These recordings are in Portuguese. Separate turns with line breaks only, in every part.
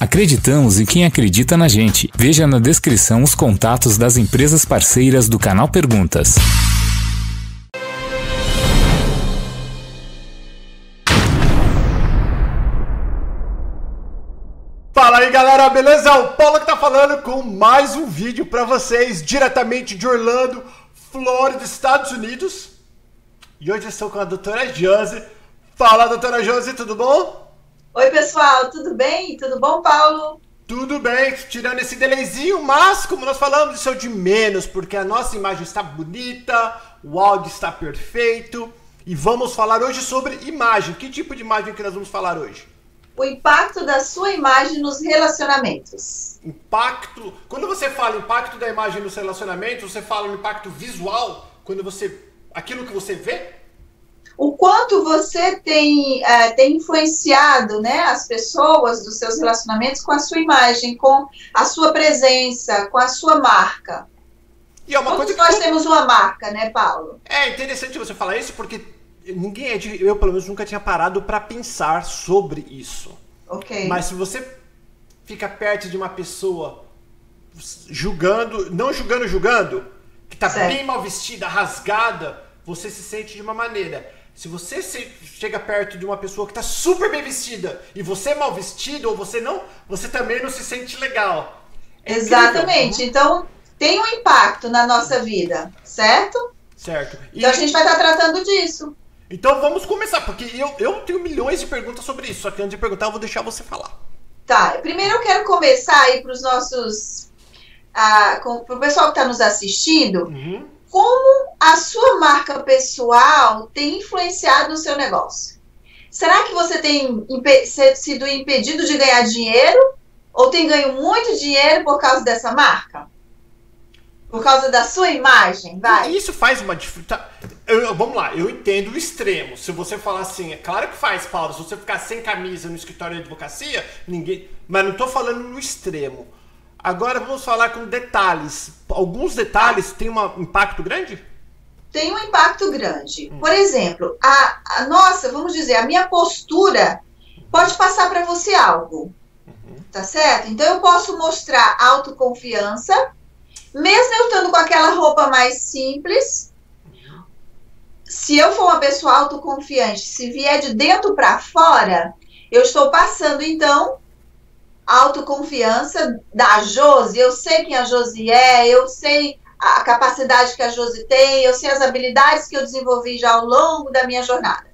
Acreditamos em quem acredita na gente. Veja na descrição os contatos das empresas parceiras do canal Perguntas.
Fala aí galera, beleza? É o Paulo que tá falando com mais um vídeo pra vocês, diretamente de Orlando, Flórida, Estados Unidos. E hoje eu estou com a doutora Josi. Fala, doutora Josi, tudo bom?
Oi, pessoal, tudo bem? Tudo bom, Paulo?
Tudo bem, tirando esse delayzinho, mas como nós falamos, isso é de menos, porque a nossa imagem está bonita, o áudio está perfeito. E vamos falar hoje sobre imagem. Que tipo de imagem que nós vamos falar hoje?
O impacto da sua imagem nos relacionamentos.
Impacto. Quando você fala impacto da imagem nos relacionamentos, você fala um impacto visual, quando você. aquilo que você vê?
O quanto você tem, é, tem influenciado né, as pessoas dos seus relacionamentos com a sua imagem, com a sua presença, com a sua marca.
E é uma
Todos
coisa
nós
que...
temos uma marca, né, Paulo?
É interessante você falar isso porque ninguém é de, eu pelo menos nunca tinha parado para pensar sobre isso.
Ok.
Mas se você fica perto de uma pessoa julgando, não julgando, julgando, que tá
Certo.
bem mal vestida, rasgada, você se sente de uma maneira. Se você se- chega perto de uma pessoa que tá super bem vestida e você é mal vestido ou você não, você também não se sente legal. É
Exatamente.
incrível.
Então, tem um impacto na nossa vida, certo?
Certo. E-
Então, a gente vai estar tratando disso.
então vamos começar, porque eu, eu tenho milhões de perguntas sobre isso. Só que antes de perguntar, eu vou deixar você falar.
Tá, primeiro eu quero começar aí para os nossos. para o pessoal que está nos assistindo.
Uhum.
Como a sua marca pessoal tem influenciado no seu negócio? Será que você tem sido impedido de ganhar dinheiro? Ou tem ganho muito dinheiro por causa dessa marca? Por causa da sua imagem? Vai.
Isso faz uma diferença. Vamos lá, eu entendo o extremo. Se você falar assim, é claro que faz, Paulo. Se você ficar sem camisa no escritório de advocacia, ninguém. Mas não tô falando no extremo. Agora vamos falar com detalhes. Alguns detalhes têm um impacto grande?
Tem um impacto grande. Por exemplo, a, a nossa, vamos dizer, a minha postura pode passar para você algo. Tá certo? Então eu posso mostrar autoconfiança, mesmo eu estando com aquela roupa mais simples. Se eu for uma pessoa autoconfiante, se vier de dentro para fora, eu estou passando então autoconfiança da Josi. Eu sei quem a Josi é, eu sei a capacidade que a Josi tem, eu sei as habilidades que eu desenvolvi já ao longo da minha jornada.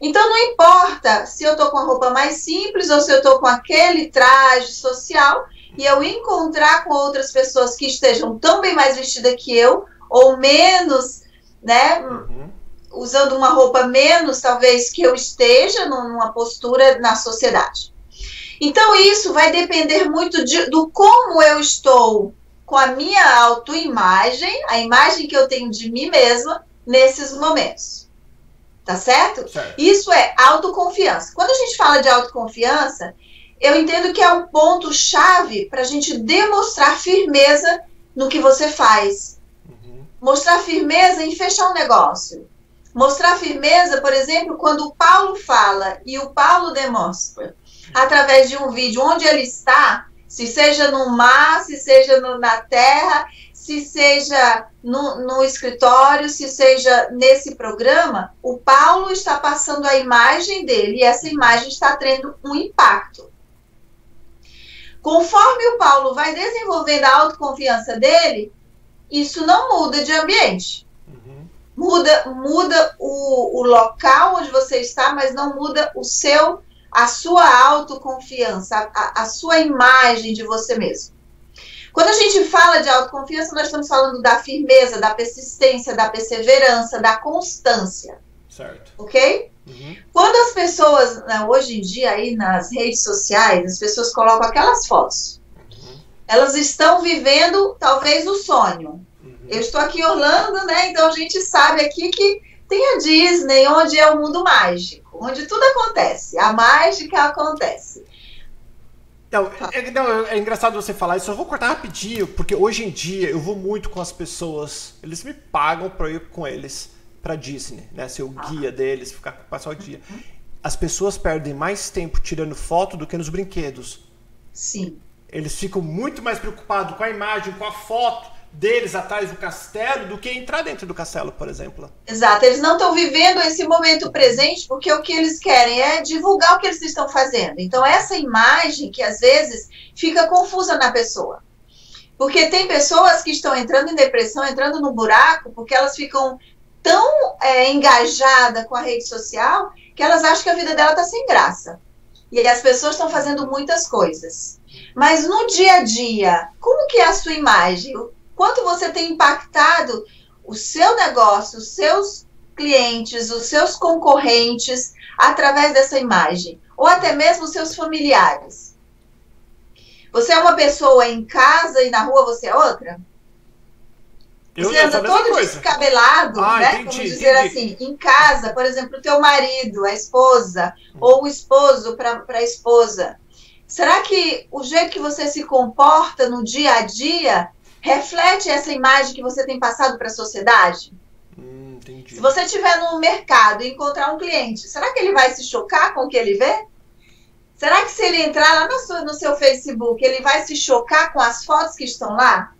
Então não importa se eu estou com a roupa mais simples ou se eu estou com aquele traje social e eu encontrar com outras pessoas que estejam tão bem mais vestidas que eu ou menos, né,
Uhum.
usando uma roupa menos talvez que eu esteja numa postura na sociedade. Então isso vai depender muito de- do como eu estou com a minha autoimagem, a imagem que eu tenho de mim mesma nesses momentos. Tá certo?
Certo.
Isso é autoconfiança. Quando a gente fala de autoconfiança, eu entendo que é um ponto chave para a gente demonstrar firmeza no que você faz.
Uhum.
Mostrar firmeza em fechar um negócio. Mostrar firmeza, por exemplo, quando o Paulo fala e o Paulo demonstra através de um vídeo onde ele está, se seja no mar, se seja no- na terra, se seja no, no escritório, se seja nesse programa, o Paulo está passando a imagem dele e essa imagem está tendo um impacto. Conforme o Paulo vai desenvolvendo a autoconfiança dele, isso não muda de ambiente.
Uhum.
Muda, muda o, o local onde você está, mas não muda o seu, a sua autoconfiança, a, a sua imagem de você mesmo. Quando a gente fala de autoconfiança, nós estamos falando da firmeza, da persistência, da perseverança, da constância,
Certo.
ok?
Uhum.
Quando as pessoas, né, hoje em dia, aí nas redes sociais, as pessoas colocam aquelas fotos. Elas estão vivendo, talvez, o sonho.
Uhum.
Eu estou aqui em Orlando, né? Então a gente sabe aqui que tem a Disney, onde é o mundo mágico, onde tudo acontece. A mágica acontece.
Não, é, não, é engraçado você falar isso. Eu vou cortar rapidinho, porque hoje em dia eu vou muito com as pessoas. Eles me pagam pra eu ir com eles pra Disney, né? Ser o guia deles, ficar passar o dia. As pessoas perdem mais tempo tirando foto do que nos brinquedos.
Sim.
Eles ficam muito mais preocupados com a imagem, com a foto deles atrás do castelo do que entrar dentro do castelo, por exemplo.
Exato, eles não estão vivendo esse momento presente porque o que eles querem é divulgar o que eles estão fazendo. Então, essa imagem que às vezes fica confusa na pessoa. Porque tem pessoas que estão entrando em depressão, entrando no buraco, porque elas ficam tão é, engajadas com a rede social que elas acham que a vida dela está sem graça. E as pessoas estão fazendo muitas coisas. Mas no dia a dia, como que é a sua imagem? Quanto você tem impactado o seu negócio, os seus clientes, os seus concorrentes através dessa imagem, ou até mesmo os seus familiares. Você é uma pessoa em casa e na rua você é outra?
Eu,
você anda todo coisa. descabelado,
ah,
né?
Entendi,
Vamos dizer
entendi.
assim, em casa, por exemplo, o teu marido, a esposa, ou o esposo para a esposa. Será que o jeito que você se comporta no dia a dia reflete essa imagem que você tem passado para a sociedade?
Hum,
se você estiver no mercado e encontrar um cliente, será que ele vai se chocar com o que ele vê? Será que se ele entrar lá no seu, no seu Facebook, ele vai se chocar com as fotos que estão lá?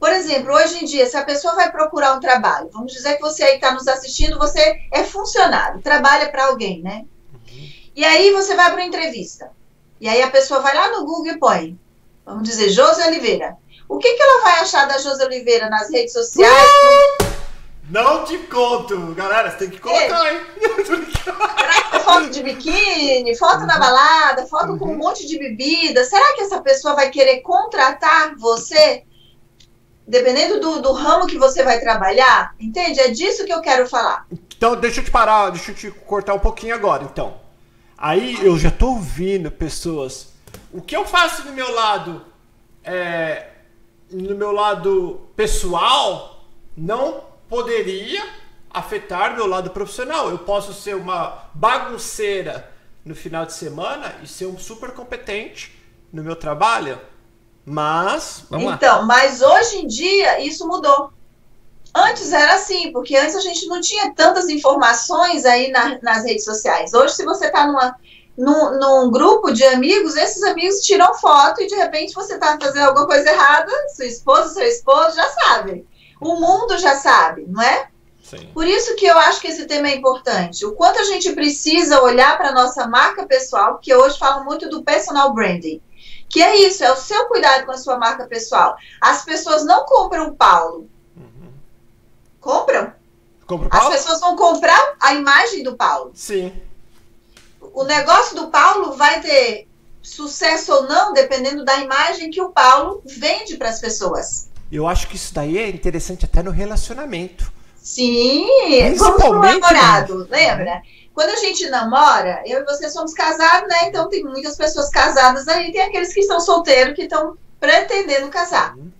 Por exemplo, hoje em dia, se a pessoa vai procurar um trabalho, vamos dizer que você aí está nos assistindo, você é funcionário, trabalha para alguém, né? Uhum. E aí você vai para uma entrevista. E aí a pessoa vai lá no Google e põe, vamos dizer, José Oliveira. O que, que ela vai achar da José Oliveira nas redes sociais?
Não te conto, galera, você tem que colocar, é. hein?
Será que é foto de biquíni, foto uhum. na balada, foto uhum. com um uhum. monte de bebida? Será que essa pessoa vai querer contratar você? Dependendo do, do ramo que você vai trabalhar? Entende? É disso que eu quero falar.
Então, deixa eu te parar, deixa eu te cortar um pouquinho agora, então. Aí eu já tô ouvindo pessoas. O que eu faço do meu lado é, no meu lado pessoal, não poderia afetar meu lado profissional. Eu posso ser uma bagunceira no final de semana e ser um super competente no meu trabalho, mas
vamos então, lá. mas hoje em dia isso mudou. Antes era assim, porque antes a gente não tinha tantas informações aí na, nas redes sociais. Hoje, se você está numa num, num, grupo de amigos, esses amigos tiram foto e de repente você está fazendo alguma coisa errada, sua esposa, seu esposo já sabe. O mundo já sabe, não é?
Sim.
Por isso que eu acho que esse tema é importante. O quanto a gente precisa olhar para a nossa marca pessoal, porque hoje falam muito do personal branding. Que é isso, é o seu cuidado com a sua marca pessoal. As pessoas não compram o Paulo. Uhum. Compram?
Compra
As pessoas vão comprar a imagem do Paulo.
Sim
o negócio do Paulo vai ter sucesso ou não, dependendo da imagem que o Paulo vende para as pessoas.
Eu acho que isso daí é interessante até no relacionamento.
Sim, vamos pro namorado, lembra? Quando a gente namora, eu e você somos casados, né? Então tem muitas pessoas casadas aí, tem aqueles que estão solteiros que estão pretendendo casar. Uhum.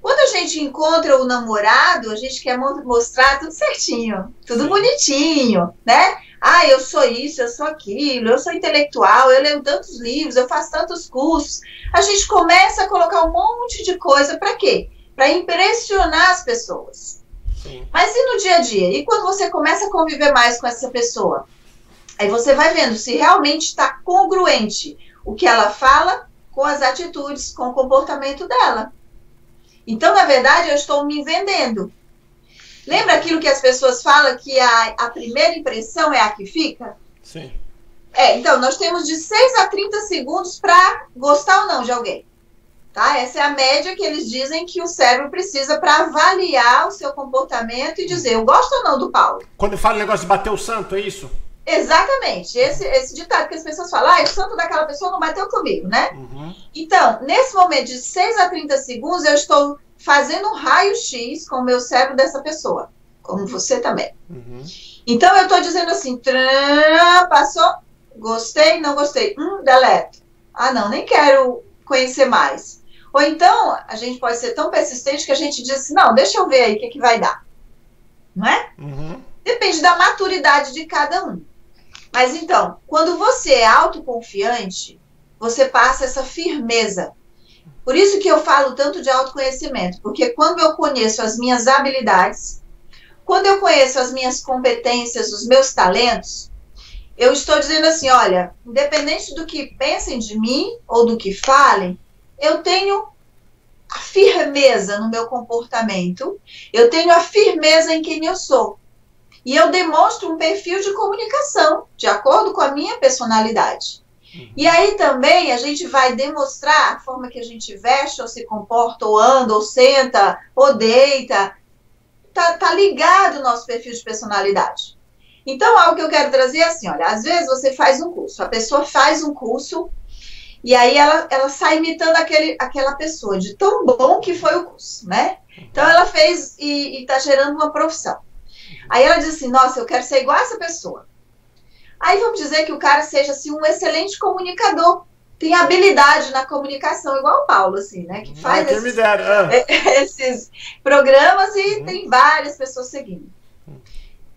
Quando a gente encontra o namorado, a gente quer mostrar tudo certinho, tudo bonitinho, né? Ah, eu sou isso, eu sou aquilo, eu sou intelectual, eu leio tantos livros, eu faço tantos cursos. A gente começa a colocar um monte de coisa para quê? Para impressionar as pessoas.
Sim.
Mas e no dia a dia? E quando você começa a conviver mais com essa pessoa? Aí você vai vendo se realmente está congruente o que ela fala com as atitudes, com o comportamento dela. Então, na verdade, eu estou me vendendo. Lembra aquilo que as pessoas falam que a, a primeira impressão é a que fica?
Sim.
É, então, nós temos de 6 a 30 segundos para gostar ou não de alguém. Tá? Essa é a média que eles dizem que o cérebro precisa para avaliar o seu comportamento e dizer, eu gosto ou não do Paulo.
Quando fala o negócio de bater o santo, é isso?
Exatamente. Esse, esse ditado que as pessoas falam, ah, o santo daquela pessoa não bateu comigo, né? Uhum. Então, nesse momento de 6 a 30 segundos, eu estou fazendo um raio-x com o meu cérebro dessa pessoa, como você também.
Uhum.
Então eu estou dizendo assim, passou, gostei, não gostei, hum, deleto. Ah, não, nem quero conhecer mais. Ou então, a gente pode ser tão persistente que a gente diz assim, não, deixa eu ver aí o que, que vai dar. Não é?
Uhum.
Depende da maturidade de cada um. Mas então, quando você é autoconfiante, você passa essa firmeza por isso que eu falo tanto de autoconhecimento, porque quando eu conheço as minhas habilidades, quando eu conheço as minhas competências, os meus talentos, eu estou dizendo assim, olha, independente do que pensem de mim ou do que falem, eu tenho a firmeza no meu comportamento, eu tenho a firmeza em quem eu sou. E eu demonstro um perfil de comunicação, de acordo com a minha personalidade. Uhum. E aí também a gente vai demonstrar a forma que a gente veste, ou se comporta, ou anda, ou senta, ou deita. Tá, tá ligado o nosso perfil de personalidade. Então, algo que eu quero trazer é assim: olha, às vezes você faz um curso, a pessoa faz um curso e aí ela, ela sai imitando aquele, aquela pessoa, de tão bom que foi o curso, né? Então ela fez e está gerando uma profissão. Aí ela diz assim: nossa, eu quero ser igual a essa pessoa. Aí vamos dizer que o cara seja assim, um excelente comunicador. Tem habilidade na comunicação, igual o Paulo, assim, né? Que faz
ah,
esses,
ah.
esses, programas e uhum. tem várias pessoas seguindo.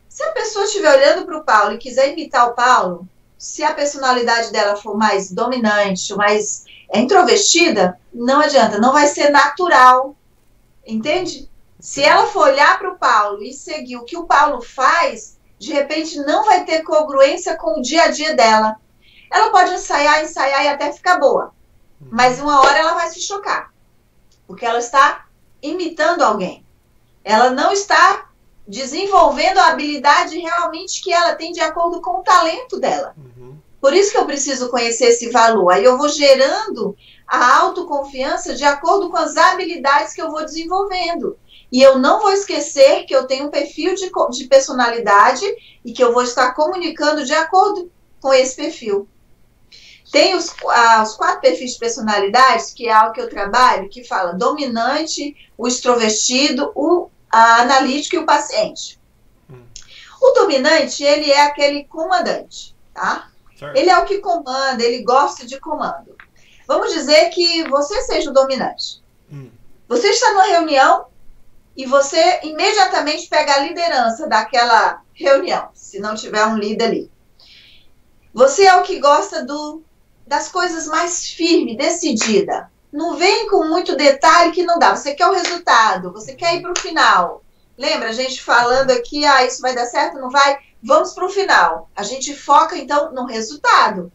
Se a pessoa estiver olhando para o Paulo e quiser imitar o Paulo, se a personalidade dela for mais dominante, mais introvertida, não adianta, não vai ser natural. Entende? Se ela for olhar para o Paulo e seguir o que o Paulo faz, de repente não vai ter congruência com o dia a dia dela. Ela pode ensaiar, ensaiar e até ficar boa, mas uma hora ela vai se chocar, porque ela está imitando alguém. Ela não está desenvolvendo a habilidade realmente que ela tem de acordo com o talento dela. Uhum. Por isso que eu preciso conhecer esse valor. Aí eu vou gerando a autoconfiança de acordo com as habilidades que eu vou desenvolvendo. E eu não vou esquecer que eu tenho um perfil de, de personalidade e que eu vou estar comunicando de acordo com esse perfil. Tem os, ah, os quatro perfis de personalidades, que é algo que eu trabalho, que fala dominante, o extrovertido, o analítico e o paciente. Hum. O dominante, ele é aquele comandante, tá? Certo. Ele é o que comanda, ele gosta de comando. Vamos dizer que você seja o dominante. Hum. Você está numa reunião e você imediatamente pega a liderança daquela reunião, se não tiver um líder ali. Você é o que gosta do, das coisas mais firme, decidida. Não vem com muito detalhe que não dá. Você quer o resultado, você quer ir para o final. Lembra a gente falando aqui, ah, isso vai dar certo, não vai? Vamos para o final. A gente foca então no resultado.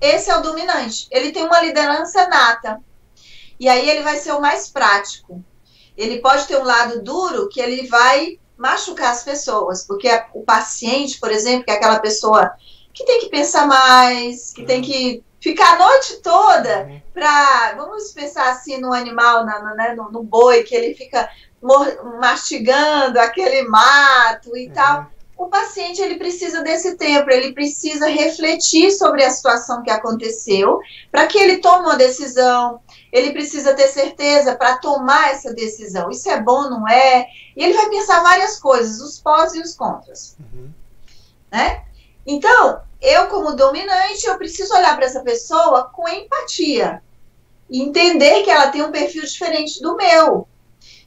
Esse é o dominante. Ele tem uma liderança nata. E aí ele vai ser o mais prático ele pode ter um lado duro que ele vai machucar as pessoas, porque o paciente, por exemplo, que é aquela pessoa que tem que pensar mais, que tem que ficar a noite toda uhum. para, vamos pensar assim no animal, na, na, né, no, no, boi, que ele fica mastigando aquele mato e uhum. tal. O paciente ele precisa desse tempo, ele precisa refletir sobre a situação que aconteceu, para que ele tome uma decisão, ele precisa ter certeza para tomar essa decisão. Isso é bom, não é? E ele vai pensar várias coisas, os pós e os contras. Uhum. Né? Então, eu, como dominante, eu preciso olhar para essa pessoa com empatia. E entender que ela tem um perfil diferente do meu.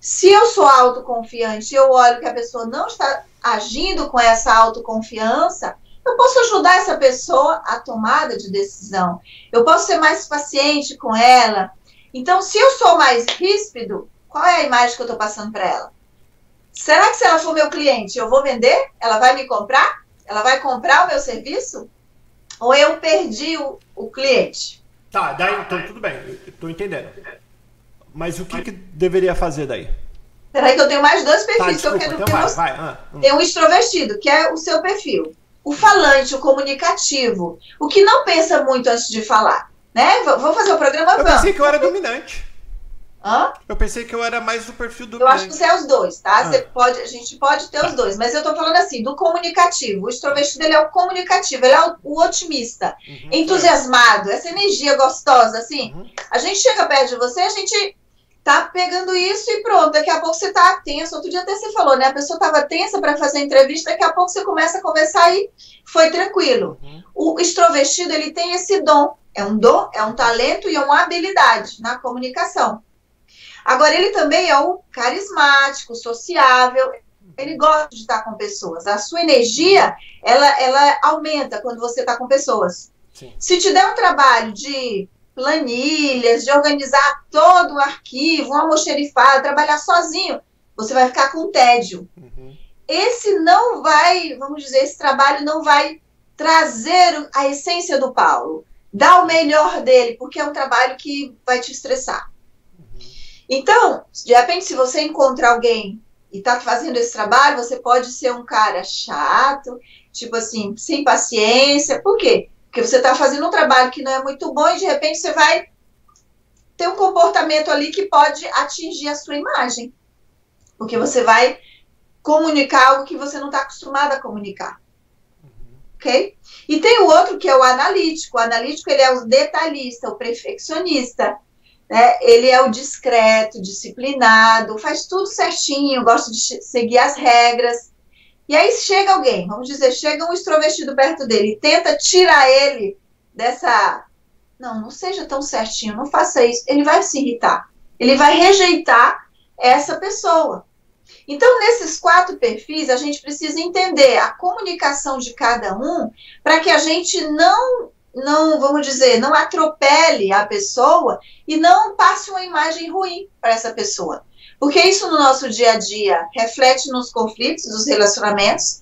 Se eu sou autoconfiante, eu olho que a pessoa não está agindo com essa autoconfiança, eu posso ajudar essa pessoa a tomada de decisão. Eu posso ser mais paciente com ela, então, se eu sou mais ríspido, qual é a imagem que eu estou passando para ela? Será que se ela for meu cliente, eu vou vender? Ela vai me comprar? Ela vai comprar o meu serviço? Ou eu perdi o, o cliente?
Tá, daí, então tudo bem, estou entendendo. Mas o que, que deveria fazer daí?
Peraí que eu tenho mais dois perfis tá, desculpa, que eu quero então vai, vai, ah, hum. Tem um extrovertido, que é o seu perfil. O falante, o comunicativo, o que não pensa muito antes de falar. Né? Vamos fazer o programa,
Eu
vamos.
pensei que eu era dominante.
Hã?
Eu pensei que eu era mais do perfil dominante.
Eu acho que você é os dois, tá? Ah. Você pode, a gente pode ter tá. os dois, mas eu tô falando assim, do comunicativo. O extrovertido, ele é o comunicativo, ele é o, o otimista, uhum, entusiasmado, essa energia gostosa, assim. Uhum. A gente chega perto de você, a gente tá pegando isso e pronto. Daqui a pouco você tá tenso. Outro dia até você falou, né? A pessoa tava tensa para fazer a entrevista, daqui a pouco você começa a conversar e foi tranquilo. Uhum. O extrovertido, ele tem esse dom é um dom, é um talento e é uma habilidade na comunicação. Agora, ele também é o carismático, sociável, ele gosta de estar com pessoas. A sua energia, ela, ela aumenta quando você está com pessoas. Sim. Se te der um trabalho de planilhas, de organizar todo o arquivo, uma almoxerifada, trabalhar sozinho, você vai ficar com tédio. Uhum. Esse não vai, vamos dizer, esse trabalho não vai trazer a essência do Paulo, dar o melhor dele, porque é um trabalho que vai te estressar. Então, de repente, se você encontra alguém e está fazendo esse trabalho, você pode ser um cara chato, tipo assim, sem paciência. Por quê? Porque você está fazendo um trabalho que não é muito bom e de repente você vai ter um comportamento ali que pode atingir a sua imagem. Porque você vai comunicar algo que você não está acostumado a comunicar. Ok? E tem o outro que é o analítico. O analítico ele é o detalhista, o perfeccionista. Né? Ele é o discreto, disciplinado, faz tudo certinho, gosta de seguir as regras. E aí chega alguém, vamos dizer, chega um extrovertido perto dele e tenta tirar ele dessa. Não, não seja tão certinho, não faça isso. Ele vai se irritar. Ele vai rejeitar essa pessoa. Então, nesses quatro perfis, a gente precisa entender a comunicação de cada um para que a gente não, não, vamos dizer, não atropele a pessoa e não passe uma imagem ruim para essa pessoa. Porque isso no nosso dia a dia reflete nos conflitos dos relacionamentos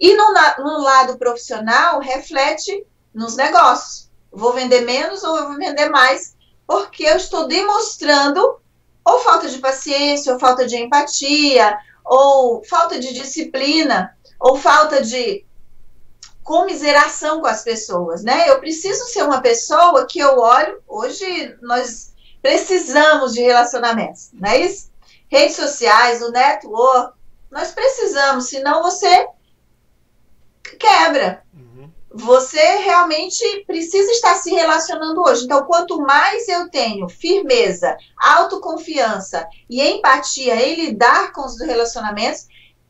e no, no lado profissional reflete nos negócios. Vou vender menos ou eu vou vender mais porque eu estou demonstrando ou falta de paciência, ou falta de empatia, ou falta de disciplina, ou falta de comiseração com as pessoas, né? Eu preciso ser uma pessoa que eu olho. Hoje nós precisamos de relacionamentos, não é isso? Redes sociais, o network, nós precisamos, senão você quebra você realmente precisa estar se relacionando hoje. Então, quanto mais eu tenho firmeza, autoconfiança e empatia em lidar com os relacionamentos,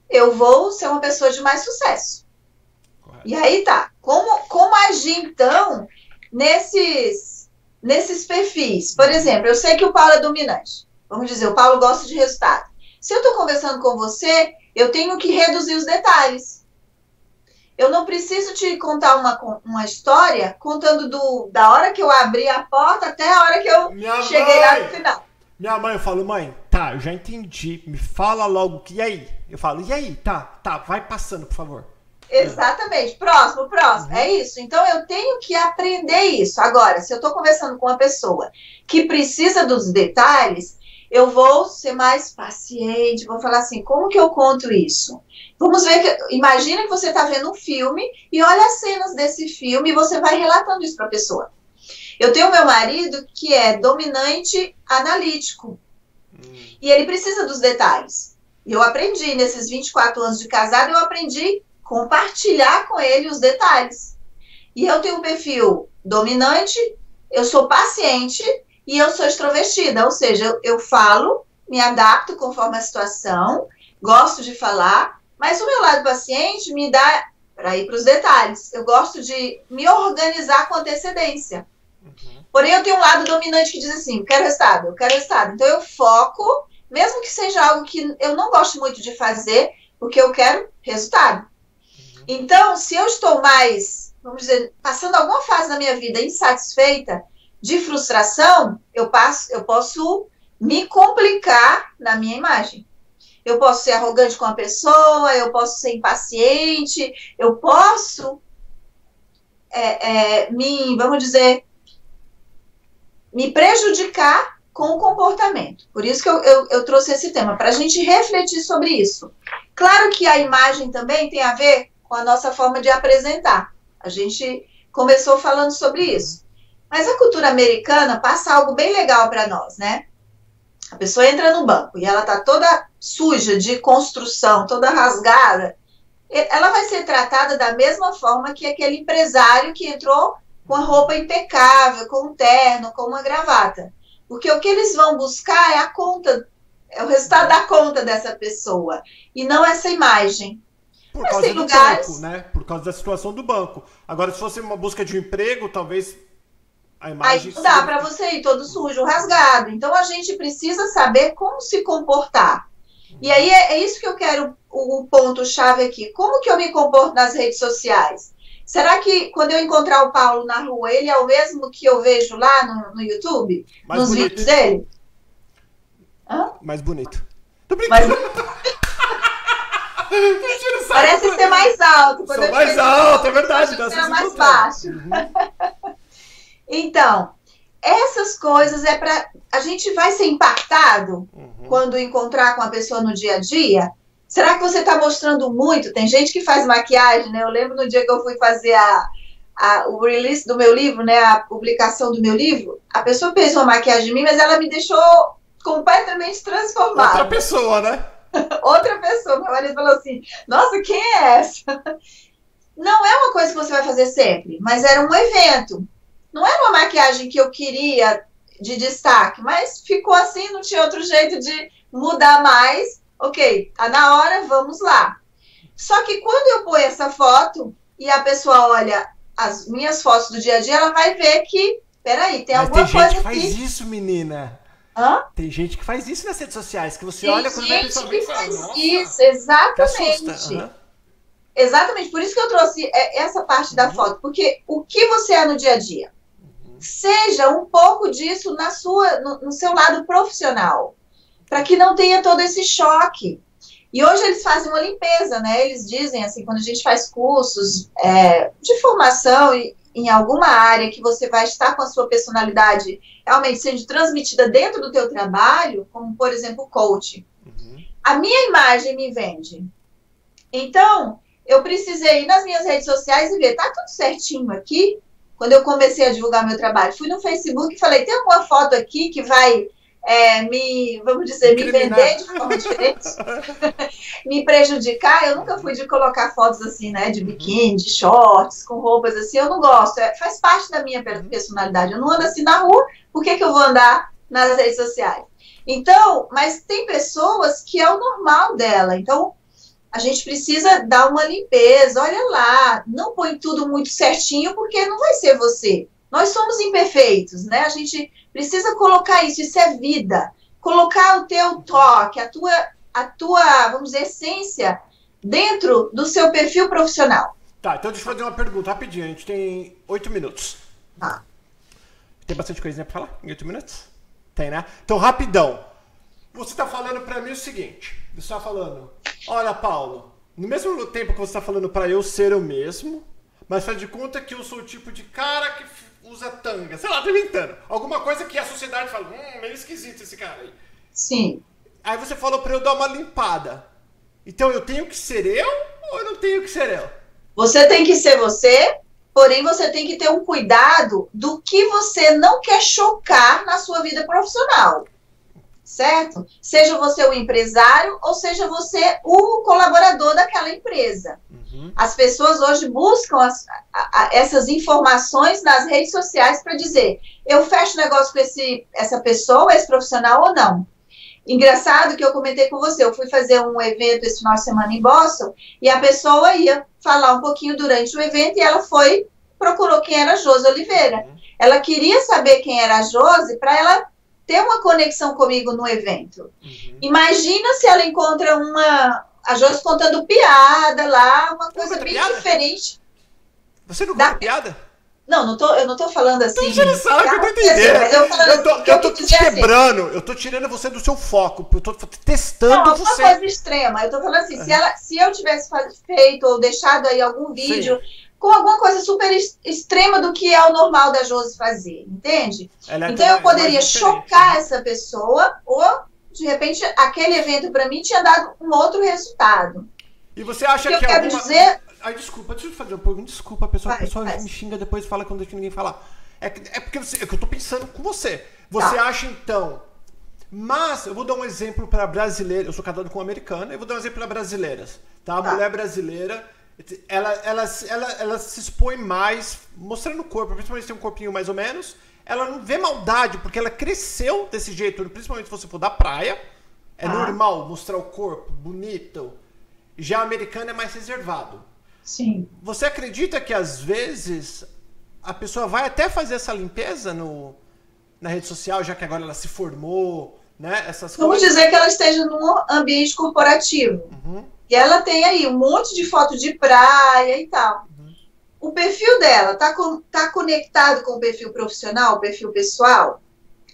eu vou ser uma pessoa de mais sucesso. Correto. E aí tá. Como, como agir, então, nesses, nesses perfis? Por exemplo, eu sei que o Paulo é dominante. Vamos dizer, o Paulo gosta de resultado. Se eu estou conversando com você, eu tenho que reduzir os detalhes eu não preciso te contar uma, uma história contando do, da hora que eu abri a porta até a hora que eu Minha cheguei mãe. lá no final.
Minha mãe, eu falo, mãe, tá, eu já entendi. Me fala logo que. E aí? Eu falo, e aí? Tá, tá, vai passando, por favor.
Exatamente. Próximo, próximo. Uhum. É isso. Então eu tenho que aprender isso. Agora, se eu estou conversando com uma pessoa que precisa dos detalhes, eu vou ser mais paciente, vou falar assim, como que eu conto isso? Vamos ver que, imagina que você está vendo um filme e olha as cenas desse filme e você vai relatando isso para a pessoa. Eu tenho meu marido que é dominante analítico hum. e ele precisa dos detalhes. E eu aprendi nesses 24 anos de casado, eu aprendi compartilhar com ele os detalhes. E eu tenho um perfil dominante, eu sou paciente e eu sou extrovertida, ou seja, eu, eu falo, me adapto conforme a situação, gosto de falar, mas o meu lado paciente me dá para ir para os detalhes. Eu gosto de me organizar com antecedência. Uhum. Porém, eu tenho um lado dominante que diz assim: quero resultado, eu quero resultado. Então, eu foco, mesmo que seja algo que eu não gosto muito de fazer, porque eu quero resultado. Uhum. Então, se eu estou mais, vamos dizer, passando alguma fase da minha vida insatisfeita, de frustração, eu, passo, eu posso me complicar na minha imagem. Eu posso ser arrogante com a pessoa, eu posso ser impaciente, eu posso é, é, me, vamos dizer, me prejudicar com o comportamento. Por isso que eu, eu, eu trouxe esse tema, para a gente refletir sobre isso. Claro que a imagem também tem a ver com a nossa forma de apresentar. A gente começou falando sobre isso. Mas a cultura americana passa algo bem legal para nós, né? A pessoa entra no banco e ela tá toda suja de construção, toda rasgada. Ela vai ser tratada da mesma forma que aquele empresário que entrou com a roupa impecável, com um terno, com uma gravata. Porque o que eles vão buscar é a conta, é o resultado da conta dessa pessoa e não essa imagem.
Por Mas causa do lugares... banco, né? Por causa da situação do banco. Agora, se fosse uma busca de um emprego, talvez a imagem.
Aí não dá para você ir todo sujo, rasgado. Então a gente precisa saber como se comportar. E aí é, é isso que eu quero, o, o ponto-chave aqui. Como que eu me comporto nas redes sociais? Será que quando eu encontrar o Paulo na rua, ele é o mesmo que eu vejo lá no, no YouTube? Mais nos bonito. vídeos dele?
Hã? Mais bonito. Tô brincando.
Parece ser mais alto.
Quando Sou mais alto, é verdade.
Era mais baixo. Uhum. Então, essas coisas é para a gente vai ser impactado uhum. quando encontrar com a pessoa no dia a dia. Será que você está mostrando muito? Tem gente que faz maquiagem, né? Eu lembro no dia que eu fui fazer a, a, o release do meu livro, né? A publicação do meu livro. A pessoa fez uma maquiagem em mim, mas ela me deixou completamente transformada.
Outra pessoa, né?
Outra pessoa. Meu marido falou assim: Nossa, quem é essa? Não é uma coisa que você vai fazer sempre, mas era um evento. Não era uma maquiagem que eu queria de destaque, mas ficou assim, não tinha outro jeito de mudar mais. Ok, tá na hora, vamos lá. Só que quando eu ponho essa foto e a pessoa olha as minhas fotos do dia a dia, ela vai ver que, peraí, tem mas alguma
tem
coisa
gente que faz isso, menina.
Hã?
Tem gente que faz isso nas redes sociais, que você
tem
olha quando
a pessoa vem e fala, isso, exatamente. Uhum. Exatamente, por isso que eu trouxe é, essa parte da uhum. foto, porque o que você é no dia a dia? Seja um pouco disso na sua, no, no seu lado profissional, para que não tenha todo esse choque. E hoje eles fazem uma limpeza, né? Eles dizem assim, quando a gente faz cursos é, de formação e, em alguma área que você vai estar com a sua personalidade realmente sendo transmitida dentro do teu trabalho, como por exemplo coach, uhum. a minha imagem me vende. Então, eu precisei ir nas minhas redes sociais e ver, tá tudo certinho aqui? Quando eu comecei a divulgar meu trabalho. Fui no Facebook e falei: tem alguma foto aqui que vai é, me, vamos dizer, me vender de forma diferente, me prejudicar. Eu nunca fui de colocar fotos assim, né, de biquíni, de shorts, com roupas assim. Eu não gosto. É, faz parte da minha personalidade. Eu não ando assim na rua. Por que, que eu vou andar nas redes sociais? Então, mas tem pessoas que é o normal dela. Então, a gente precisa dar uma limpeza. Olha lá, não põe tudo muito certinho, porque não vai ser você. Nós somos imperfeitos, né? A gente precisa colocar isso, isso é vida. Colocar o teu toque, a tua, a tua, vamos dizer, essência dentro do seu perfil profissional.
Tá, então deixa eu fazer uma pergunta rapidinho. A gente tem oito minutos.
Tá.
Tem bastante coisinha pra falar em oito minutos? Tem, né? Então, rapidão. Você tá falando pra mim o seguinte. Você tá falando, Olha, Paulo, no mesmo tempo que você está falando para eu ser eu mesmo, mas faz de conta que eu sou o tipo de cara que usa tanga, sei lá, tô inventando. Alguma coisa que a sociedade fala, hum, meio esquisito esse cara aí.
Sim.
Aí você falou para eu dar uma limpada. Então eu tenho que ser eu ou eu não tenho que ser eu?
Você tem que ser você, porém você tem que ter um cuidado do que você não quer chocar na sua vida profissional certo? Seja você o empresário ou seja você o colaborador daquela empresa. Uhum. As pessoas hoje buscam as, a, a, essas informações nas redes sociais para dizer: eu fecho negócio com esse, essa pessoa, esse profissional ou não. Engraçado que eu comentei com você, eu fui fazer um evento esse final de semana em Boston e a pessoa ia falar um pouquinho durante o evento e ela foi, procurou quem era a Josi Oliveira. Uhum. Ela queria saber quem era a Josi para ela ter uma conexão comigo no evento. Uhum. Imagina se ela encontra uma. A Josi contando piada lá, uma coisa bem piada? diferente.
Você não conta da... piada?
Não, não tô, eu não tô falando assim.
Você não sabe que eu tô entendendo. Mas eu, eu tô, eu tô te assim. quebrando, assim. eu tô tirando você do seu foco, eu tô testando não, você.
Não, uma coisa extrema. Eu tô falando assim, se, ela, se eu tivesse feito ou deixado aí algum vídeo Sim com alguma coisa super extrema do que é o normal da Josi fazer, entende? É então eu poderia chocar essa pessoa ou de repente aquele evento para mim tinha dado um outro resultado.
E você acha que,
que eu quero alguma... dizer?
Ai, desculpa, deixa eu fazer uma pergunta. Desculpa, pessoal, vai, a pessoa me xinga depois fala quando deixa ninguém falar. É, é porque você, é que eu tô pensando com você. Você tá. acha então mas eu vou dar um exemplo para brasileira. Eu sou casado com uma americana. Eu vou dar um exemplo para brasileiras. Tá? A tá. mulher brasileira ela, ela, ela, ela se expõe mais, mostrando o corpo, principalmente se tem um corpinho mais ou menos. Ela não vê maldade, porque ela cresceu desse jeito, principalmente se você for da praia. É ah. normal mostrar o corpo bonito. Já o americano é mais reservado.
Sim.
Você acredita que às vezes a pessoa vai até fazer essa limpeza no, na rede social, já que agora ela se formou, né? Essas
Vamos
coisas?
dizer que ela esteja num ambiente corporativo. Uhum. E ela tem aí um monte de foto de praia e tal. Uhum. O perfil dela tá, com, tá conectado com o perfil profissional, o perfil pessoal?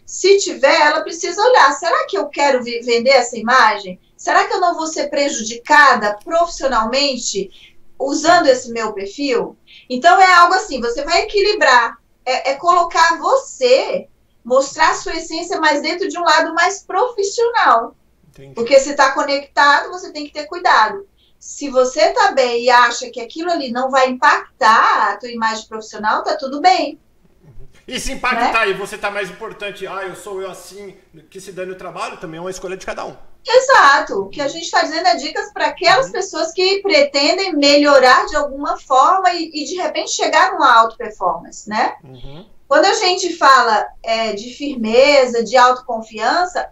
Se tiver, ela precisa olhar. Será que eu quero vender essa imagem? será que eu não vou ser prejudicada profissionalmente usando esse meu perfil? Então é algo assim, você vai equilibrar, é, é colocar você, mostrar sua essência mais dentro de um lado mais profissional. Entendi. Porque se está conectado, você tem que ter cuidado. Se você está bem e acha que aquilo ali não vai impactar a tua imagem profissional, tá tudo bem.
E se impactar né? e você tá mais importante, ah, eu sou eu assim, que se dane o trabalho, também é uma escolha de cada um.
Exato. O que a gente está dizendo é dicas para aquelas uhum. pessoas que pretendem melhorar de alguma forma e, e de repente chegar numa alta performance, né? Uhum. Quando a gente fala é, de firmeza, de autoconfiança,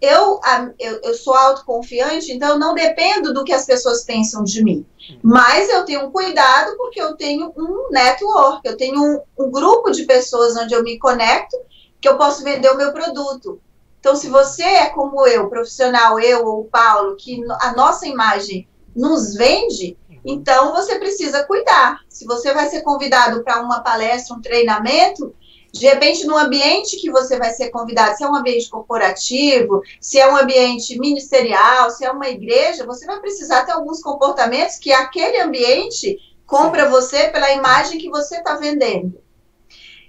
eu, eu, eu sou autoconfiante, então não dependo do que as pessoas pensam de mim. Mas eu tenho cuidado porque eu tenho um network, eu tenho um, um grupo de pessoas onde eu me conecto que eu posso vender o meu produto. Então, se você é como eu, profissional, eu ou o Paulo, que a nossa imagem nos vende, então você precisa cuidar. Se você vai ser convidado para uma palestra, um treinamento, de repente, no ambiente que você vai ser convidado, se é um ambiente corporativo, se é um ambiente ministerial, se é uma igreja, você vai precisar ter alguns comportamentos que aquele ambiente compra você pela imagem que você está vendendo.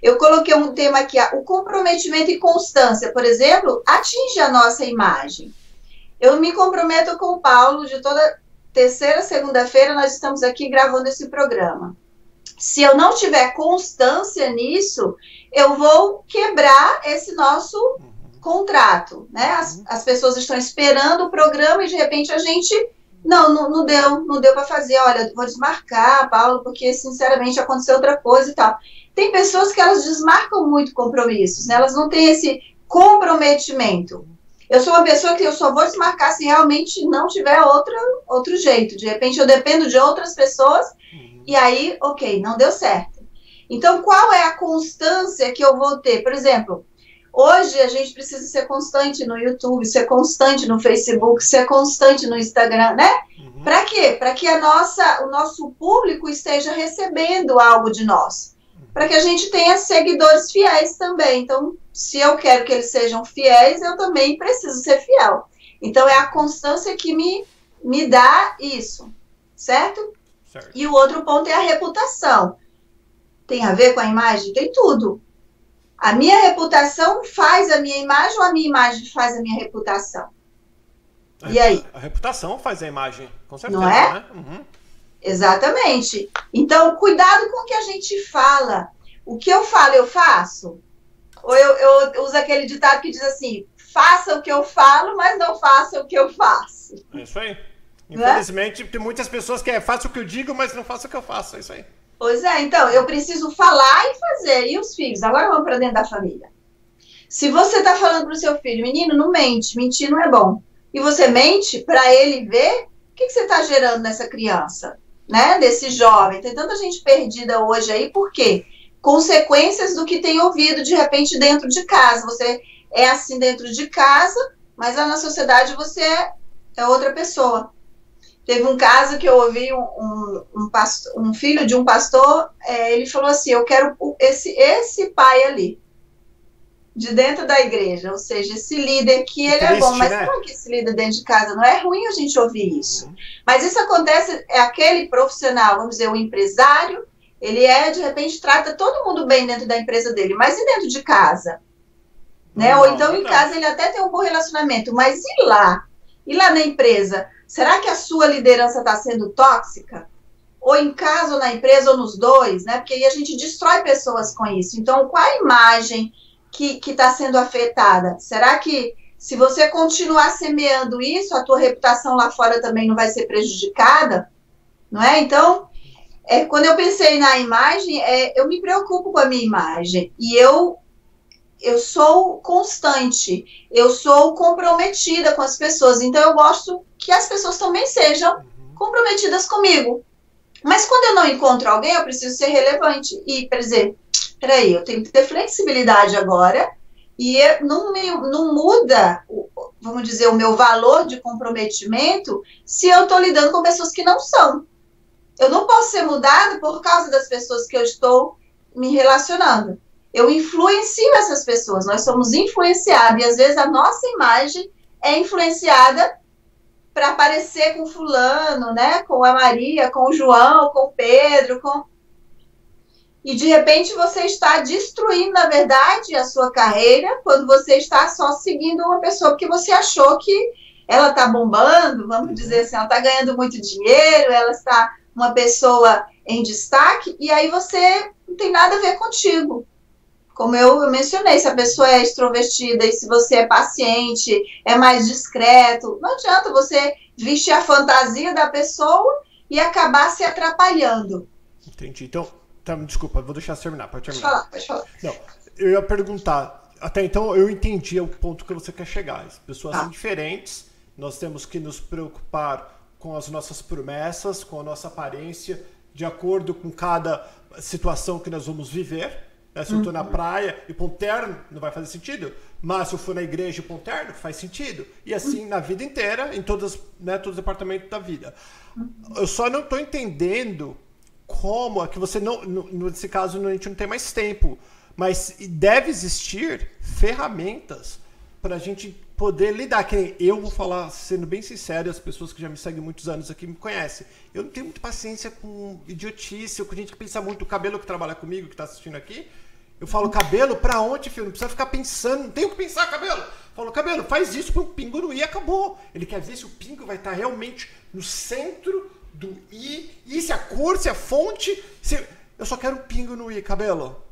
Eu coloquei um tema aqui, o comprometimento e constância, por exemplo, atinge a nossa imagem. Eu me comprometo com o Paulo de toda terceira segunda-feira, nós estamos aqui gravando esse programa. Se eu não tiver constância nisso, eu vou quebrar esse nosso contrato, né? As, as pessoas estão esperando o programa e de repente a gente não, não, não deu, não deu para fazer. Olha, vou desmarcar, Paulo, porque sinceramente aconteceu outra coisa e tal. Tem pessoas que elas desmarcam muito compromissos, né? Elas não têm esse comprometimento. Eu sou uma pessoa que eu só vou desmarcar se realmente não tiver outra, outro jeito. De repente eu dependo de outras pessoas e aí, ok, não deu certo. Então, qual é a constância que eu vou ter? Por exemplo, hoje a gente precisa ser constante no YouTube, ser constante no Facebook, ser constante no Instagram, né? Uhum. Para quê? Para que a nossa, o nosso público esteja recebendo algo de nós. Para que a gente tenha seguidores fiéis também. Então, se eu quero que eles sejam fiéis, eu também preciso ser fiel. Então, é a constância que me, me dá isso, certo? Certo. E o outro ponto é a reputação. Tem a ver com a imagem? Tem tudo. A minha reputação faz a minha imagem ou a minha imagem faz a minha reputação?
A e aí? A reputação faz a imagem, com certeza.
Não é? Né? Uhum. Exatamente. Então, cuidado com o que a gente fala. O que eu falo, eu faço? Ou eu, eu uso aquele ditado que diz assim: faça o que eu falo, mas não faça o que eu faço.
É isso aí. Infelizmente, tem muitas pessoas que é faço o que eu digo, mas não faço o que eu faço. É isso aí.
Pois é, então, eu preciso falar e fazer. E os filhos? Agora vamos para dentro da família. Se você está falando para o seu filho, menino, não mente, mentir não é bom. E você mente para ele ver, o que, que você está gerando nessa criança, né? Desse jovem. Tem tanta gente perdida hoje aí, por quê? Consequências do que tem ouvido de repente dentro de casa. Você é assim dentro de casa, mas lá na sociedade você é, é outra pessoa. Teve um caso que eu ouvi um, um, um, pastor, um filho de um pastor, é, ele falou assim: Eu quero esse, esse pai ali, de dentro da igreja, ou seja, esse líder que ele triste, é bom, mas né? que esse líder dentro de casa não é ruim a gente ouvir isso. Uhum. Mas isso acontece, é aquele profissional, vamos dizer, o empresário, ele é, de repente, trata todo mundo bem dentro da empresa dele, mas e dentro de casa? Né? Não, ou então não, em casa ele até tem um bom relacionamento, mas e lá? E lá na empresa? Será que a sua liderança está sendo tóxica? Ou em casa, ou na empresa, ou nos dois, né? Porque aí a gente destrói pessoas com isso. Então, qual a imagem que está sendo afetada? Será que se você continuar semeando isso, a tua reputação lá fora também não vai ser prejudicada? Não é? Então, é, quando eu pensei na imagem, é, eu me preocupo com a minha imagem. E eu eu sou constante, eu sou comprometida com as pessoas, então eu gosto que as pessoas também sejam comprometidas comigo. Mas quando eu não encontro alguém, eu preciso ser relevante. E, por exemplo, peraí, eu tenho que ter flexibilidade agora e não, me, não muda, vamos dizer, o meu valor de comprometimento se eu estou lidando com pessoas que não são. Eu não posso ser mudado por causa das pessoas que eu estou me relacionando eu influencio essas pessoas, nós somos influenciados, e às vezes a nossa imagem é influenciada para aparecer com fulano, né? Com a Maria, com o João, com o Pedro, com e de repente você está destruindo, na verdade, a sua carreira quando você está só seguindo uma pessoa que você achou que ela está bombando, vamos dizer assim, ela está ganhando muito dinheiro, ela está uma pessoa em destaque, e aí você não tem nada a ver contigo. Como eu mencionei, se a pessoa é extrovertida e se você é paciente, é mais discreto, não adianta você vestir a fantasia da pessoa e acabar se atrapalhando.
Entendi. Então, tá, desculpa, vou deixar você terminar. Pode terminar.
Pode falar, pode falar.
Não, eu ia perguntar. Até então eu entendi o ponto que você quer chegar. As pessoas tá. são diferentes, nós temos que nos preocupar com as nossas promessas, com a nossa aparência, de acordo com cada situação que nós vamos viver. Né? Se eu estou na uhum. praia e ponterno, não vai fazer sentido. Mas se eu for na igreja e ponterno, faz sentido. E assim uhum. na vida inteira, em todas, né, todos os departamentos da vida. Uhum. Eu só não estou entendendo como é que você não. Nesse caso, a gente não tem mais tempo. Mas deve existir ferramentas para a gente poder lidar. Que eu vou falar, sendo bem sincero, as pessoas que já me seguem muitos anos aqui me conhecem. Eu não tenho muita paciência com idiotice, com gente que pensa muito. O cabelo que trabalha comigo, que está assistindo aqui, eu falo, cabelo, pra onde, filho? Não precisa ficar pensando, não tem o que pensar, cabelo. Eu falo, cabelo, faz isso para o pingo no i e acabou. Ele quer ver se o pingo vai estar realmente no centro do i, e se a cor, se a fonte. Se... Eu só quero um pingo no i, cabelo.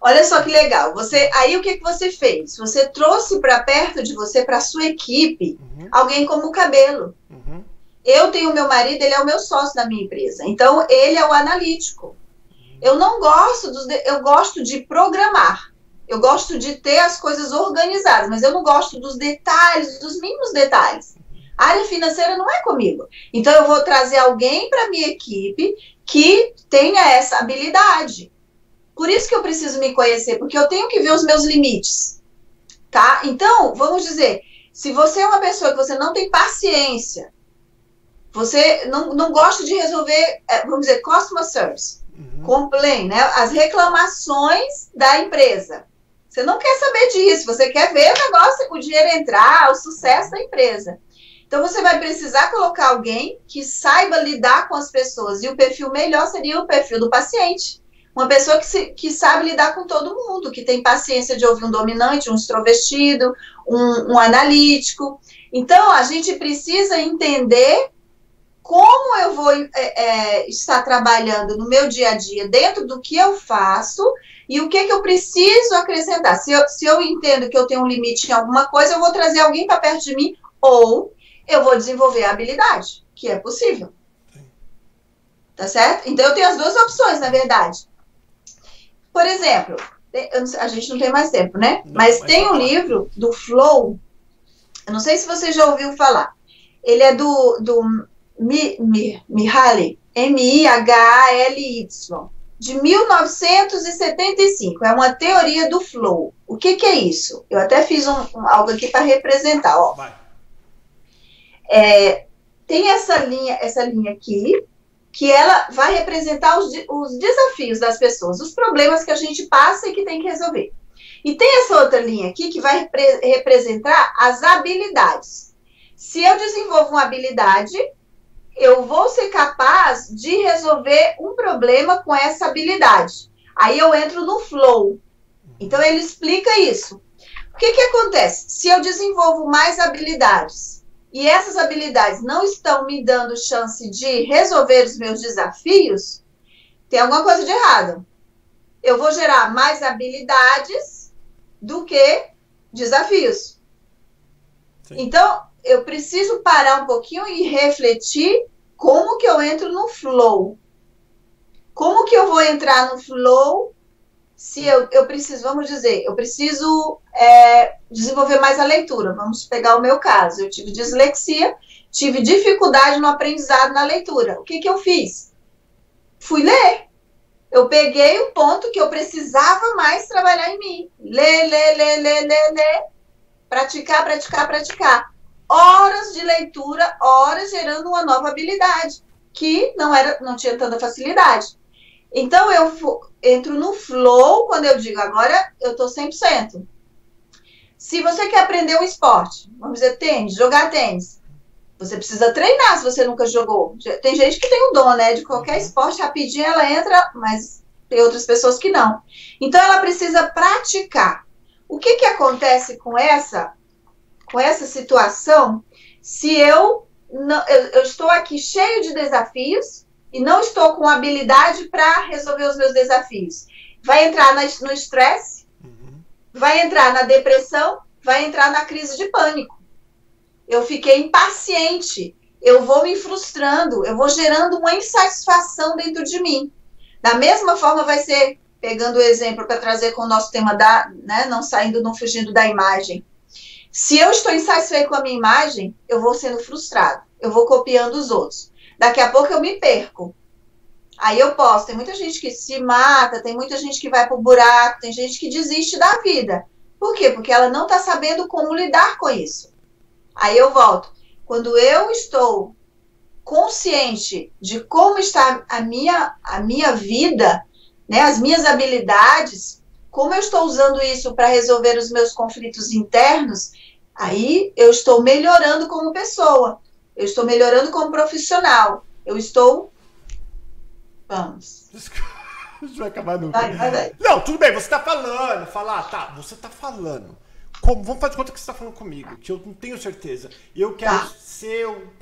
Olha só que legal. Você, aí o que, que você fez? Você trouxe para perto de você, para sua equipe, uhum. alguém como o cabelo. Uhum. Eu tenho meu marido, ele é o meu sócio na minha empresa. Então ele é o analítico. Eu não gosto dos. Eu gosto de programar. Eu gosto de ter as coisas organizadas, mas eu não gosto dos detalhes, dos mínimos detalhes. A área financeira não é comigo. Então eu vou trazer alguém para minha equipe que tenha essa habilidade. Por isso que eu preciso me conhecer, porque eu tenho que ver os meus limites. Tá? Então, vamos dizer, se você é uma pessoa que você não tem paciência, você não, não gosta de resolver, é, vamos dizer, customer service, uhum. complain, né? As reclamações da empresa. Você não quer saber disso, você quer ver o negócio, o dinheiro entrar, o sucesso da empresa. Então você vai precisar colocar alguém que saiba lidar com as pessoas. E o perfil melhor seria o perfil do paciente. Uma pessoa que, se, que sabe lidar com todo mundo, que tem paciência de ouvir um dominante, um extrovertido, um, um analítico. Então a gente precisa entender como eu vou é, é, estar trabalhando no meu dia a dia dentro do que eu faço e o que, que eu preciso acrescentar. Se eu, se eu entendo que eu tenho um limite em alguma coisa, eu vou trazer alguém para perto de mim ou eu vou desenvolver a habilidade, que é possível. Tá certo? Então eu tenho as duas opções, na verdade. Por exemplo, a gente não tem mais tempo, né? Não, mas tem um livro do Flow, eu não sei se você já ouviu falar. Ele é do, do Mi, Mi, Mihaly, M-I-H-A-L-Y, de 1975. É uma teoria do flow. O que, que é isso? Eu até fiz um, um, algo aqui para representar. Ó. É, tem essa linha, essa linha aqui, que ela vai representar os, os desafios das pessoas, os problemas que a gente passa e que tem que resolver. E tem essa outra linha aqui que vai repre representar as habilidades. Se eu desenvolvo uma habilidade, eu vou ser capaz de resolver um problema com essa habilidade. Aí eu entro no flow. Então ele explica isso. O que, que acontece? Se eu desenvolvo mais habilidades e essas habilidades não estão me dando chance de resolver os meus desafios, tem alguma coisa de errado. Eu vou gerar mais habilidades do que desafios. Sim. Então, eu preciso parar um pouquinho e refletir como que eu entro no flow. Como que eu vou entrar no flow se eu, eu preciso, vamos dizer, eu preciso é, desenvolver mais a leitura. Vamos pegar o meu caso. Eu tive dislexia, tive dificuldade no aprendizado na leitura. O que, que eu fiz? Fui ler. Eu peguei o ponto que eu precisava mais trabalhar em mim. Ler, ler, ler, ler, ler, ler. Praticar, praticar, praticar horas de leitura, horas gerando uma nova habilidade que não era, não tinha tanta facilidade. Então eu entro no flow quando eu digo agora eu estou 100%. Se você quer aprender um esporte, vamos dizer tênis, jogar tênis, Você precisa treinar se você nunca jogou. Tem gente que tem o dom, né? De qualquer esporte, rapidinho ela entra, mas tem outras pessoas que não. Então ela precisa praticar. O que, que acontece com essa, com essa situação se eu, não, eu, eu estou aqui cheio de desafios e não estou com habilidade para resolver os meus desafios? Vai entrar na, no estresse, uhum. vai entrar na depressão, vai entrar na crise de pânico eu fiquei impaciente, eu vou me frustrando, eu vou gerando uma insatisfação dentro de mim. Da mesma forma vai ser, pegando o exemplo para trazer com o nosso tema da, né, não saindo, não fugindo da imagem. Se eu estou insatisfeito com a minha imagem, eu vou sendo frustrado, eu vou copiando os outros. Daqui a pouco eu me perco. Aí eu posso, tem muita gente que se mata, tem muita gente que vai pro buraco, tem gente que desiste da vida. Por quê? Porque ela não está sabendo como lidar com isso. Aí eu volto. Quando eu estou consciente de como está a minha, a minha vida, né, as minhas habilidades, como eu estou usando isso para resolver os meus conflitos internos, aí eu estou melhorando como pessoa, eu estou melhorando como profissional, eu estou. Vamos.
Isso vai acabar nunca. Vai, vai, vai. Não, tudo bem, você está falando, falar, ah, tá, você está falando. Como, vamos fazer conta que você está falando comigo, que eu não tenho certeza. Eu quero tá. ser o,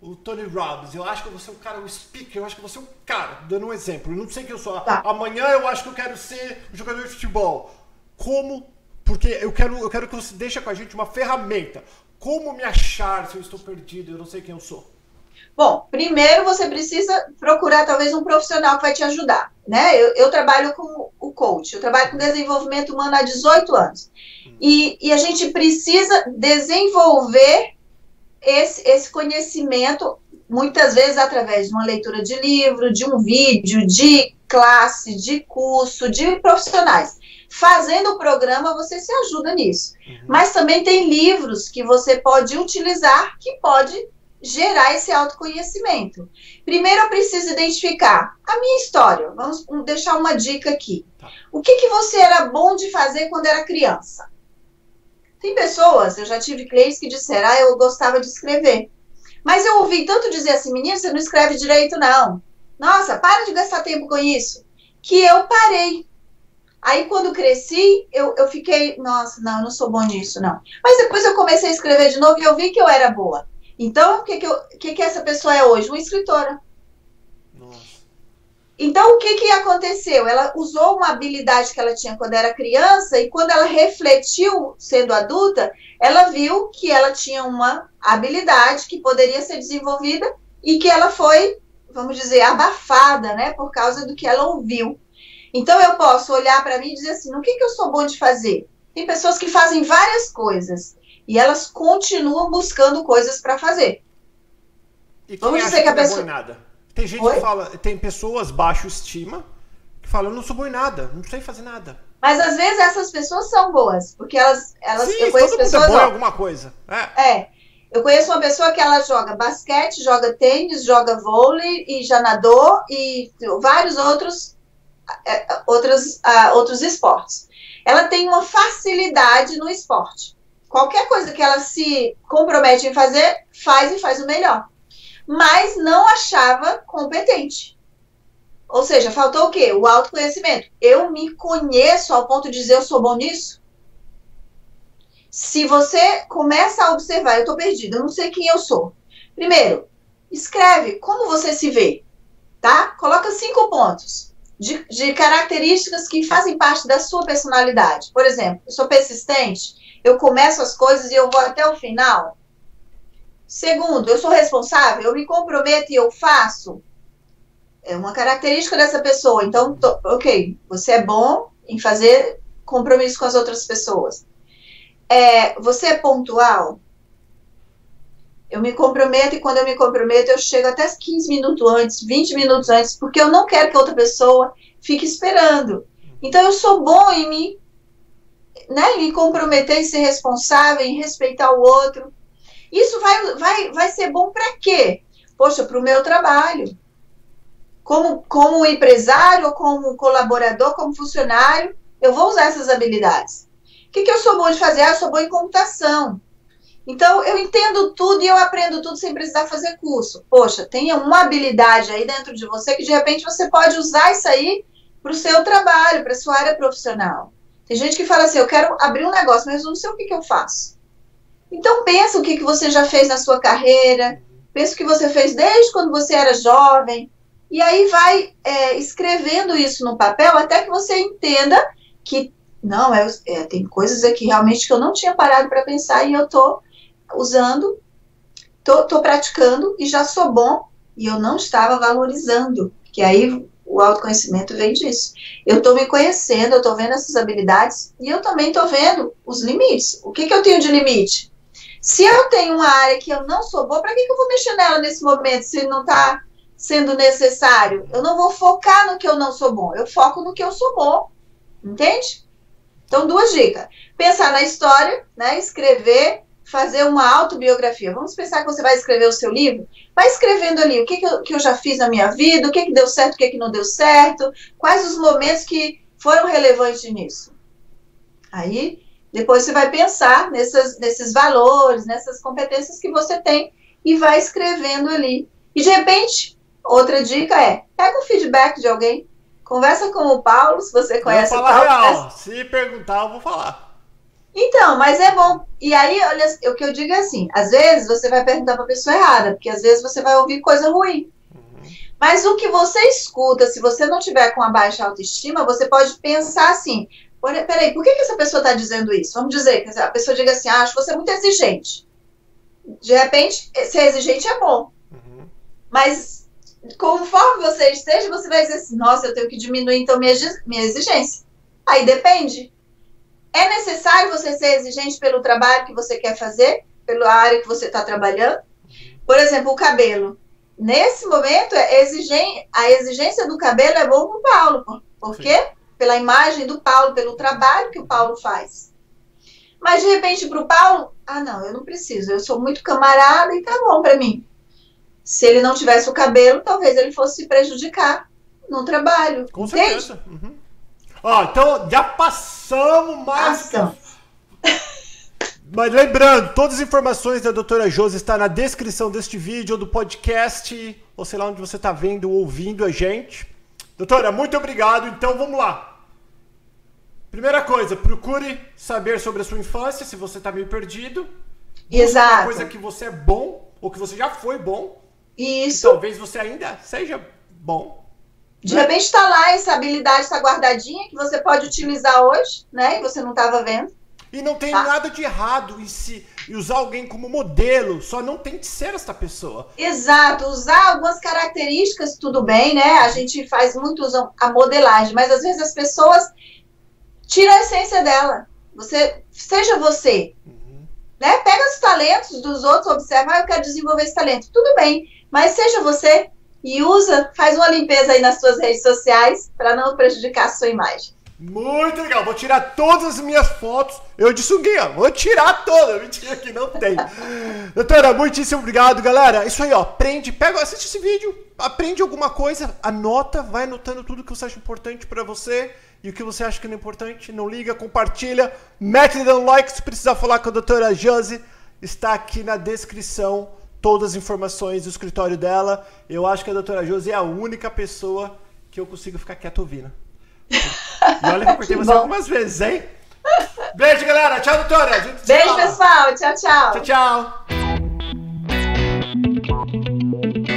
o, Tony Robbins. Eu acho que eu vou ser o cara, o speaker. Eu acho que vou ser o cara, dando um exemplo. Eu não sei quem eu sou. Tá. Amanhã eu acho que eu quero ser um jogador de futebol. Como? Porque eu quero, eu quero que você deixe com a gente uma ferramenta. Como me achar se eu estou perdido? Eu não sei quem eu sou.
Bom, primeiro você precisa procurar talvez um profissional que vai te ajudar, né? Eu, eu trabalho com o coach, eu trabalho com desenvolvimento humano há 18 anos. E, e a gente precisa desenvolver esse, esse conhecimento, muitas vezes através de uma leitura de livro, de um vídeo, de classe, de curso, de profissionais. Fazendo o programa, você se ajuda nisso. Uhum. Mas também tem livros que você pode utilizar que pode gerar esse autoconhecimento. Primeiro eu preciso identificar a minha história. Vamos deixar uma dica aqui. Tá. O que, que você era bom de fazer quando era criança? Tem pessoas, eu já tive clientes que disseram, ah, eu gostava de escrever. Mas eu ouvi tanto dizer assim, menina, você não escreve direito, não. Nossa, para de gastar tempo com isso. Que eu parei. Aí, quando cresci, eu, eu fiquei, nossa, não, eu não sou bom nisso, não. Mas depois eu comecei a escrever de novo e eu vi que eu era boa. Então, o que, que, eu, que, que essa pessoa é hoje? Uma escritora. Então, o que, que aconteceu? Ela usou uma habilidade que ela tinha quando era criança e quando ela refletiu sendo adulta, ela viu que ela tinha uma habilidade que poderia ser desenvolvida e que ela foi, vamos dizer, abafada, né, por causa do que ela ouviu. Então, eu posso olhar para mim e dizer assim: o que, que eu sou bom de fazer? Tem pessoas que fazem várias coisas e elas continuam buscando coisas para fazer.
E Vamos dizer que a pessoa. Não é nada? Tem gente Oi? que fala, tem pessoas baixo estima que falam, eu não sou boa em nada, não sei fazer nada.
Mas às vezes essas pessoas são boas, porque elas, elas
Sim, eu conheço todo pessoas. Mundo é bom em alguma coisa.
É. é. Eu conheço uma pessoa que ela joga basquete, joga tênis, joga vôlei e já nadou e vários outros, outros, uh, outros esportes. Ela tem uma facilidade no esporte qualquer coisa que ela se compromete em fazer, faz e faz o melhor. Mas não achava competente. Ou seja, faltou o quê? O autoconhecimento. Eu me conheço ao ponto de dizer eu sou bom nisso? Se você começa a observar, eu estou perdida, eu não sei quem eu sou. Primeiro, escreve como você se vê, tá? Coloca cinco pontos de, de características que fazem parte da sua personalidade. Por exemplo, eu sou persistente, eu começo as coisas e eu vou até o final? Segundo, eu sou responsável, eu me comprometo e eu faço? É uma característica dessa pessoa. Então, tô, ok, você é bom em fazer compromisso com as outras pessoas. É, você é pontual? Eu me comprometo e quando eu me comprometo, eu chego até 15 minutos antes, 20 minutos antes, porque eu não quero que outra pessoa fique esperando. Então, eu sou bom em me né, em comprometer em ser responsável, em respeitar o outro. Isso vai, vai, vai ser bom para quê? Poxa, para o meu trabalho. Como, como empresário, como colaborador, como funcionário, eu vou usar essas habilidades. O que, que eu sou bom de fazer? Ah, eu sou bom em computação. Então, eu entendo tudo e eu aprendo tudo sem precisar fazer curso. Poxa, tenha uma habilidade aí dentro de você que de repente você pode usar isso aí para o seu trabalho, para a sua área profissional. Tem gente que fala assim, eu quero abrir um negócio, mas não sei o que, que eu faço. Então, pensa o que, que você já fez na sua carreira, pensa o que você fez desde quando você era jovem, e aí vai é, escrevendo isso no papel até que você entenda que, não, é, é tem coisas aqui realmente que eu não tinha parado para pensar e eu estou usando, tô, tô praticando e já sou bom e eu não estava valorizando, que aí o autoconhecimento vem disso. Eu estou me conhecendo, eu estou vendo essas habilidades e eu também estou vendo os limites. O que, que eu tenho de limite? Se eu tenho uma área que eu não sou boa, para que, que eu vou mexer nela nesse momento se não está sendo necessário? Eu não vou focar no que eu não sou bom, eu foco no que eu sou bom. Entende? Então, duas dicas. Pensar na história, né? Escrever fazer uma autobiografia. Vamos pensar que você vai escrever o seu livro? Vai escrevendo ali o que, que, eu, que eu já fiz na minha vida, o que, que deu certo, o que, que não deu certo, quais os momentos que foram relevantes nisso. Aí, depois você vai pensar nessas, nesses valores, nessas competências que você tem e vai escrevendo ali. E, de repente, outra dica é, pega um feedback de alguém, conversa com o Paulo, se você conhece
o
Paulo.
Real. Se perguntar, eu vou falar.
Então, mas é bom. E aí, olha, o que eu digo é assim: às vezes você vai perguntar para a pessoa errada, porque às vezes você vai ouvir coisa ruim. Uhum. Mas o que você escuta, se você não tiver com a baixa autoestima, você pode pensar assim: peraí, por que, que essa pessoa está dizendo isso? Vamos dizer que a pessoa diga assim: ah, acho você muito exigente. De repente, ser exigente é bom. Uhum. Mas conforme você esteja, você vai dizer assim: nossa, eu tenho que diminuir então minha, minha exigência. Aí depende. É necessário você ser exigente pelo trabalho que você quer fazer, pela área que você está trabalhando? Por exemplo, o cabelo. Nesse momento, é a exigência do cabelo é bom para o Paulo. Por quê? Pela imagem do Paulo, pelo trabalho que o Paulo faz. Mas, de repente, para o Paulo, ah, não, eu não preciso, eu sou muito camarada e tá bom para mim. Se ele não tivesse o cabelo, talvez ele fosse se prejudicar no trabalho.
Com certeza. Uhum. Ó, então já passamos mais. Mas lembrando, todas as informações da doutora Josi estão na descrição deste vídeo, ou do podcast, ou sei lá onde você está vendo ou ouvindo a gente. Doutora, muito obrigado. Então vamos lá. Primeira coisa, procure saber sobre a sua infância, se você está meio perdido.
Exato.
Uma coisa que você é bom, ou que você já foi bom.
Isso.
E talvez você ainda seja bom.
De repente está lá, essa habilidade está guardadinha, que você pode utilizar hoje, né? E você não estava vendo.
E não tem tá. nada de errado em se usar alguém como modelo, só não tem que ser essa pessoa.
Exato, usar algumas características, tudo bem, né? A gente faz muito a modelagem, mas às vezes as pessoas tiram a essência dela. Você, seja você. Uhum. Né? Pega os talentos dos outros, observa, ah, eu quero desenvolver esse talento. Tudo bem, mas seja você e usa, faz uma limpeza aí nas suas redes sociais para não prejudicar a sua imagem.
Muito legal, vou tirar todas as minhas fotos. Eu de sunguinha, vou tirar todas. Mentira que não tem. Doutora, muitíssimo obrigado, galera. Isso aí, ó. Aprende, pega, assiste esse vídeo, aprende alguma coisa, anota, vai anotando tudo que você acha importante para você e o que você acha que não é importante. Não liga, compartilha, mete dando like. Se precisar falar com a doutora Josi, está aqui na descrição todas as informações do escritório dela. Eu acho que a doutora Josi é a única pessoa que eu consigo ficar quieto ouvindo. E olha que eu cortei você bom. algumas vezes, hein? Beijo, galera. Tchau, doutora. Tchau.
Beijo, pessoal. Tchau, tchau.
Tchau, tchau.